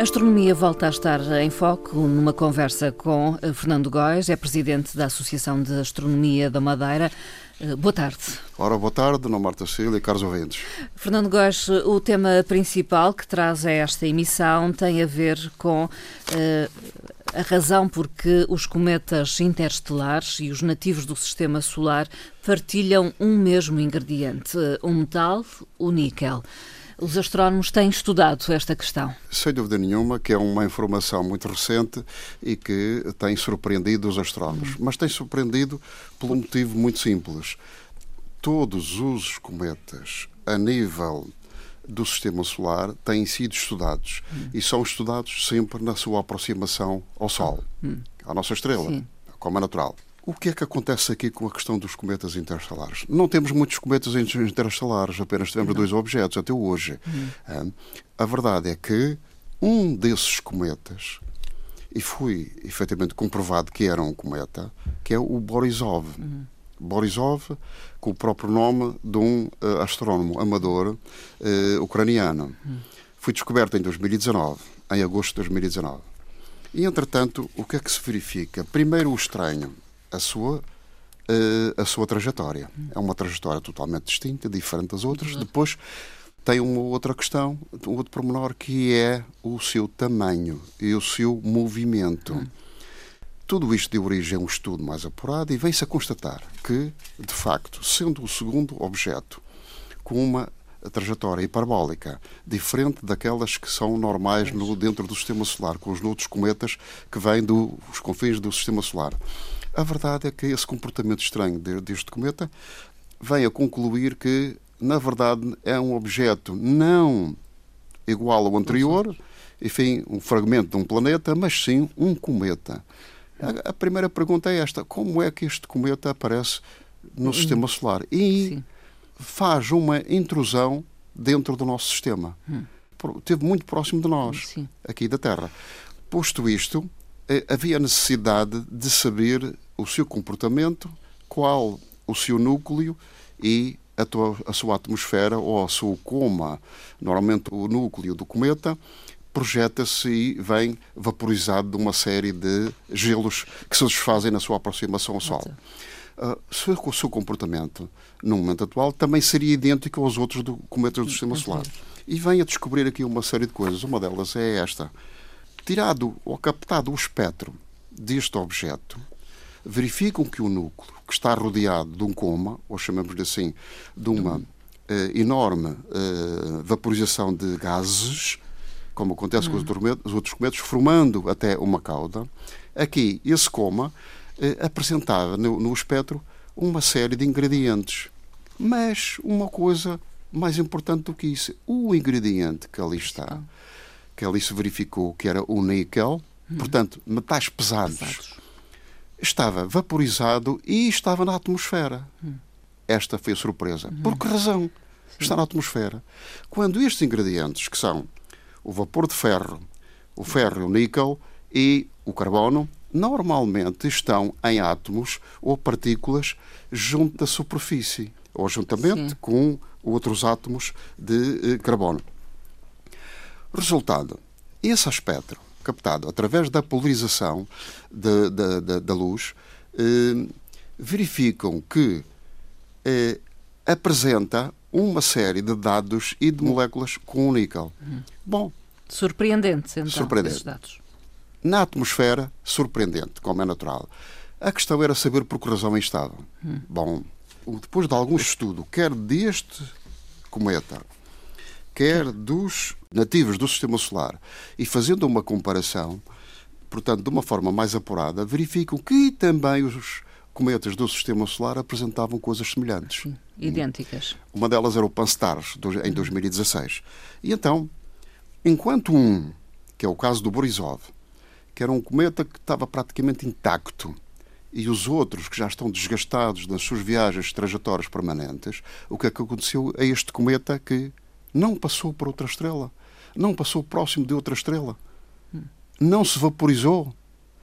A astronomia volta a estar em foco numa conversa com eh, Fernando Góes, é presidente da Associação de Astronomia da Madeira. Eh, boa tarde. Ora, boa tarde, Dona Marta Silva e caros ouvintes. Fernando Góes, o tema principal que traz a esta emissão tem a ver com uh, a razão por que os cometas interestelares e os nativos do sistema solar partilham um mesmo ingrediente, um metal, o níquel. Os astrónomos têm estudado esta questão. Sem dúvida nenhuma que é uma informação muito recente e que tem surpreendido os astrónomos. Mas tem surpreendido por um motivo muito simples. Todos os cometas a nível do sistema solar têm sido estudados hum. e são estudados sempre na sua aproximação ao Sol, hum. à nossa estrela, Sim. como é natural. O que é que acontece aqui com a questão dos cometas interestelares? Não temos muitos cometas interestelares, apenas tivemos Não. dois objetos até hoje. Hum. A verdade é que um desses cometas, e foi efetivamente comprovado que era um cometa, que é o Borisov. Hum. Borisov, com o próprio nome de um uh, astrónomo amador uh, ucraniano. Hum. Foi descoberto em 2019, em agosto de 2019. E, entretanto, o que é que se verifica? Primeiro, o estranho a sua eh, a sua trajetória. É uma trajetória totalmente distinta, diferente das outras. Depois tem uma outra questão, um outro pormenor, que é o seu tamanho e o seu movimento. Hum. Tudo isto deu origem a um estudo mais apurado e vem-se a constatar que, de facto, sendo o segundo objeto com uma trajetória hiperbólica, diferente daquelas que são normais no, dentro do sistema solar, com os outros cometas que vêm dos confins do sistema solar. A verdade é que esse comportamento estranho deste cometa vem a concluir que, na verdade, é um objeto não igual ao anterior, enfim, um fragmento de um planeta, mas sim um cometa. A, primeira pergunta é esta: como é que este cometa aparece no sistema solar? E sim. faz uma intrusão dentro do nosso sistema. Hum. Esteve muito próximo de nós, sim. aqui da Terra. Posto isto, havia necessidade de saber o seu comportamento, qual o seu núcleo e a, tua, a sua atmosfera ou a sua coma. Normalmente o núcleo do cometa projeta-se e vem vaporizado de uma série de gelos que se desfazem na sua aproximação ao Sol. Uh, o seu comportamento, no momento atual, também seria idêntico aos outros do, cometas do Sistema Solar. E vem a descobrir aqui uma série de coisas. Uma delas é esta tirado ou captado o espectro deste objeto, verificam que o núcleo, que está rodeado de um coma, ou chamamos-lhe assim, de uma uh, enorme uh, vaporização de gases, como acontece com os outros cometas, formando até uma cauda, aqui esse coma uh, apresentava no, no espectro uma série de ingredientes. Mas uma coisa mais importante do que isso, o ingrediente que ali está que ali se verificou que era o níquel, uhum. portanto, metais pesados, pesados, estava vaporizado e estava na atmosfera. Uhum. Esta foi a surpresa. Uhum. Por que razão? Sim. Está na atmosfera. Quando estes ingredientes, que são o vapor de ferro, o ferro e o níquel e o carbono, normalmente estão em átomos ou partículas junto da superfície, ou juntamente Sim. com outros átomos de eh, carbono. Resultado, esse aspecto captado através da polarização da, da, da, da luz eh, verificam que eh, apresenta uma série de dados e de moléculas com o níquel. Uhum. Bom. Surpreendente, então, surpreendente. esses dados. Na atmosfera, surpreendente, como é natural. A questão era saber por que razão estava. Uhum. Bom, depois de algum estudo, quer deste cometa, quer dos nativos do sistema solar, e fazendo uma comparação, portanto, de uma forma mais apurada, verificam que também os cometas do sistema solar apresentavam coisas semelhantes. Idênticas. Uma delas era o Pan-STARRS, em 2016. E então, enquanto um, que é o caso do Borisov, que era um cometa que estava praticamente intacto, e os outros que já estão desgastados nas suas viagens trajetórias permanentes, o que é que aconteceu a este cometa que não passou por outra estrela, não passou próximo de outra estrela, não se vaporizou.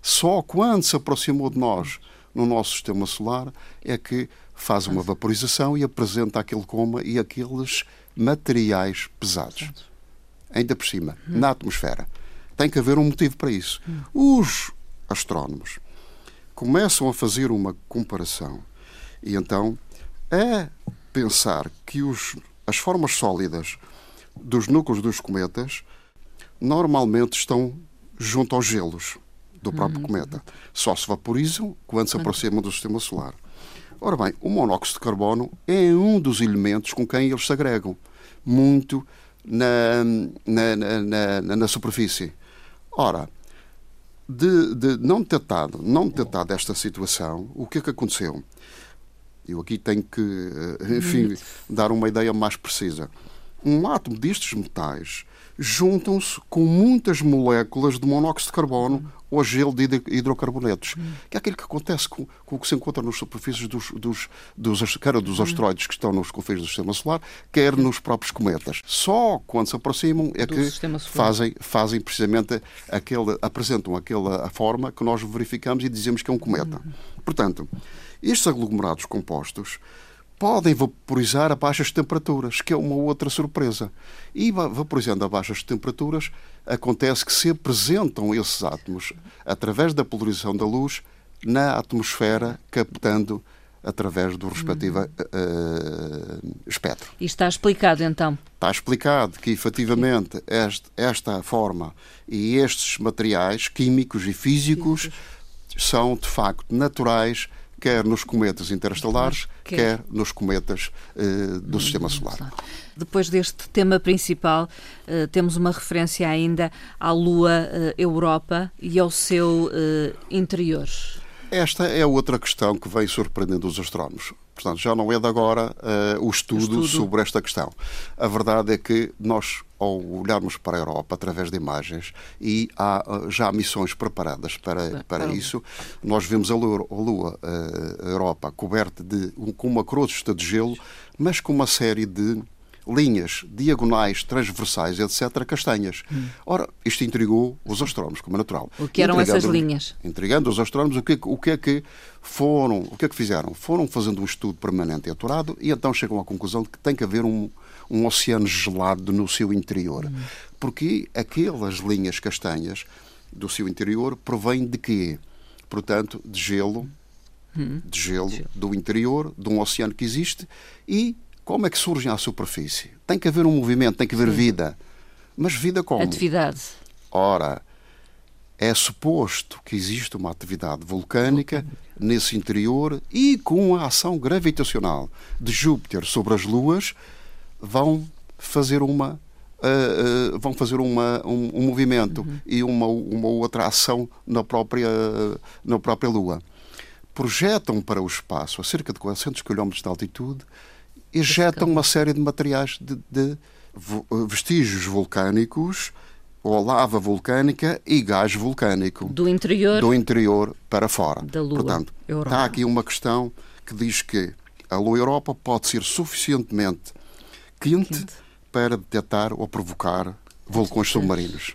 Só quando se aproximou de nós no nosso sistema solar é que faz uma vaporização e apresenta aquele coma e aqueles materiais pesados. Ainda por cima, na atmosfera. Tem que haver um motivo para isso. Os astrónomos começam a fazer uma comparação e então é pensar que os, as formas sólidas dos núcleos dos cometas normalmente estão junto aos gelos do próprio uhum. cometa. Só se vaporizam quando se aproximam do sistema solar. Ora bem, o monóxido de carbono é um dos elementos com quem eles se agregam muito na, na, na, na superfície. Ora, de, de, não detectado, não detectado esta situação, o que é que aconteceu? Eu aqui tenho que, eh, enfim, dar uma ideia mais precisa. Um átomo destes metais juntam-se com muitas moléculas de monóxido de carbono ou gelo de hidrocarbonetos, que é aquilo que acontece com, com o que se encontra nas superfícies dos, dos, dos, quer dos asteroides que estão nos confins do sistema solar, quer nos próprios cometas. Só quando se aproximam é que fazem, fazem precisamente aquele, apresentam aquela forma que nós verificamos e dizemos que é um cometa. Portanto, estes aglomerados compostos podem vaporizar a baixas temperaturas, que é uma outra surpresa. E vaporizando a baixas temperaturas, acontece que se apresentam esses átomos através da polarização da luz na atmosfera, captando através do respectivo uh, espectro. E está explicado então? Está explicado que, efetivamente, este, esta forma e estes materiais químicos e físicos são, de facto, naturais quer nos cometas interestelares, quer, quer nos cometas uh, do hum, Sistema Solar. Depois deste tema principal, uh, temos uma referência ainda à Lua uh, Europa e ao seu interior. Esta é outra questão que vem surpreendendo os astrónomos. Portanto, já não é de agora uh, o, estudo o, estudo. sobre esta questão. A verdade é que nós, ao olharmos para a Europa através de imagens, e há uh, já missões preparadas para, para isso, nós vemos a Lua, a, Lua, a Europa coberta de, com uma crosta de gelo, mas com uma série de linhas diagonais, transversais, etc., castanhas. Hum. Ora, isto intrigou os astrónomos, como é natural. O que eram essas linhas? Intrigando os astrónomos, o que, o que é que foram, o que é que fizeram? Foram fazendo um estudo permanente e aturado e então chegam à conclusão de que tem que haver um, um oceano gelado no seu interior. Hum. Porque aquelas linhas castanhas do seu interior provêm de quê? Portanto, de gelo, hum. de gelo, gelo do interior, de um oceano que existe e como é que surgem à superfície? Tem que haver um movimento, tem que haver Sim. vida. Mas vida como? Atividade. Ora, é suposto que existe uma atividade vulcânica nesse interior e com a ação gravitacional de Júpiter sobre as luas vão fazer uma Uh, uh, vão fazer uma, um, um movimento uhum. e uma, uma outra ação na própria, na própria Lua. Projetam para o espaço a cerca de 400 km de altitude ejetam uma série de materiais de, de vestígios vulcânicos ou lava vulcânica e gás vulcânico. Do interior? Do interior para fora. Da Lua. Portanto, Europa. está aqui uma questão que diz que a Lua Europa pode ser suficientemente quente, quente. para detectar ou provocar vulcões submarinos.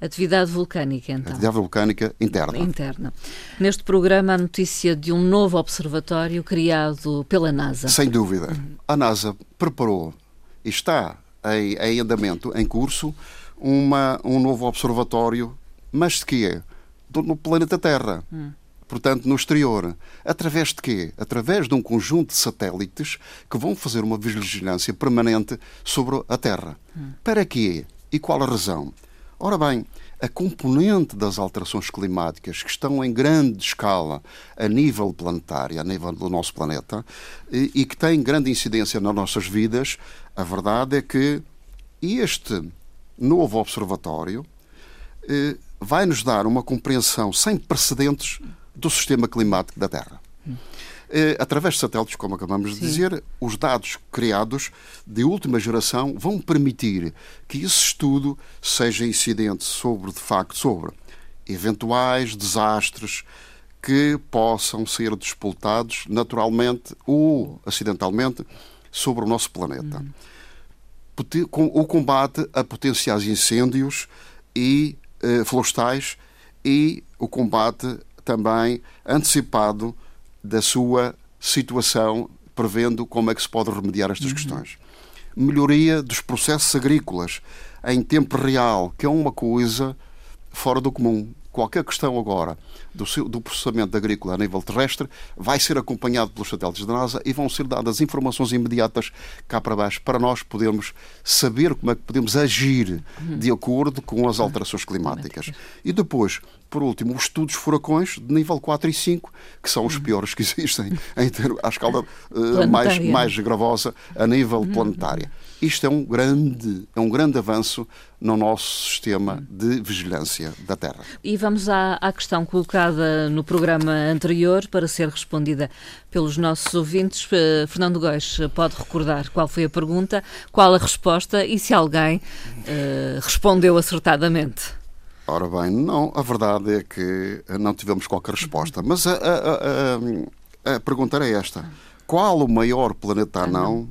Atividade vulcânica, então. Atividade vulcânica interna. Interna. Neste programa, a notícia de um novo observatório criado pela NASA. Sem dúvida. A NASA preparou e está em, em andamento, em curso, uma, um novo observatório, mas de quê? Do, no planeta Terra. Hum portanto, no exterior. Através de quê? Através de um conjunto de satélites que vão fazer uma vigilância permanente sobre a Terra. Hum. Para quê? E qual a razão? Ora bem, a componente das alterações climáticas que estão em grande escala a nível planetário, a nível do nosso planeta, e, e que têm grande incidência nas nossas vidas, a verdade é que este novo observatório eh, vai nos dar uma compreensão sem precedentes do sistema climático da Terra. Eh, através de satélites, como acabamos Sim. de dizer, os dados criados de última geração vão permitir que esse estudo seja incidente sobre, de facto, sobre eventuais desastres que possam ser despoltados naturalmente ou acidentalmente sobre o nosso planeta. O combate a potenciais incêndios e eh, florestais e o combate também antecipado da sua situação, prevendo como é que se pode remediar estas uhum. questões. Melhoria dos processos agrícolas em tempo real, que é uma coisa fora do comum qualquer questão agora do, seu, do, processamento agrícola a nível terrestre vai ser acompanhado pelos satélites da NASA e vão ser dadas informações imediatas cá para baixo para nós podermos saber como é que podemos agir de acordo com as alterações climáticas. E depois, por último, os estudos furacões de nível 4 e 5, que são os piores que existem em ter, à escala uh, mais, mais gravosa a nível planetário. Isto é um grande, é um grande avanço no nosso sistema de vigilância da Terra. E vamos à, à questão colocada no programa anterior para ser respondida pelos nossos ouvintes. Uh, Fernando Góis pode recordar qual foi a pergunta, qual a resposta e se alguém uh, respondeu acertadamente. Ora bem, não, a verdade é que não tivemos qualquer resposta. Mas a, a, a, a pergunta era esta: qual o maior planeta anão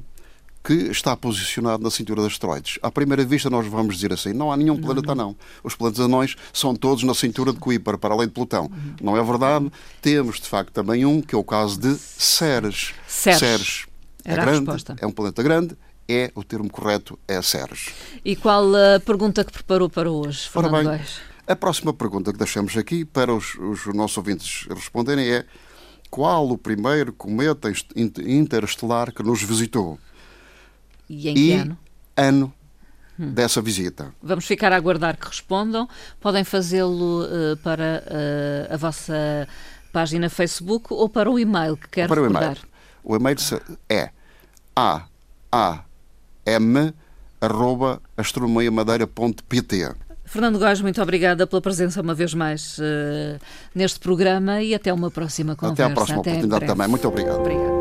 que está posicionado na cintura de asteroides. À primeira vista, nós vamos dizer assim: não há nenhum não, planeta não. Os planetas anões são todos na cintura de Kuiper, para além de Plutão. Uhum. Não é verdade? Temos, de facto, também um, que é o caso de Ceres. Ceres. Ceres. É grande, é um planeta grande, é o termo correto, é Ceres. E qual a pergunta que preparou para hoje, Fernando Ora bem, A próxima pergunta que deixamos aqui para os, os nossos ouvintes responderem é qual o primeiro cometa interestelar que nos visitou? E em que e ano? Ano hum. dessa visita. Vamos ficar a aguardar que respondam. Podem fazê-lo uh, para uh, a vossa página Facebook ou para o e-mail que quer para recordar. O e-mail, o e-mail é aam.astronomiamadeira.pt Fernando Góes, muito obrigada pela presença uma vez mais uh, neste programa e até uma próxima conversa. Até à próxima até oportunidade também. Muito obrigado. Obrigado.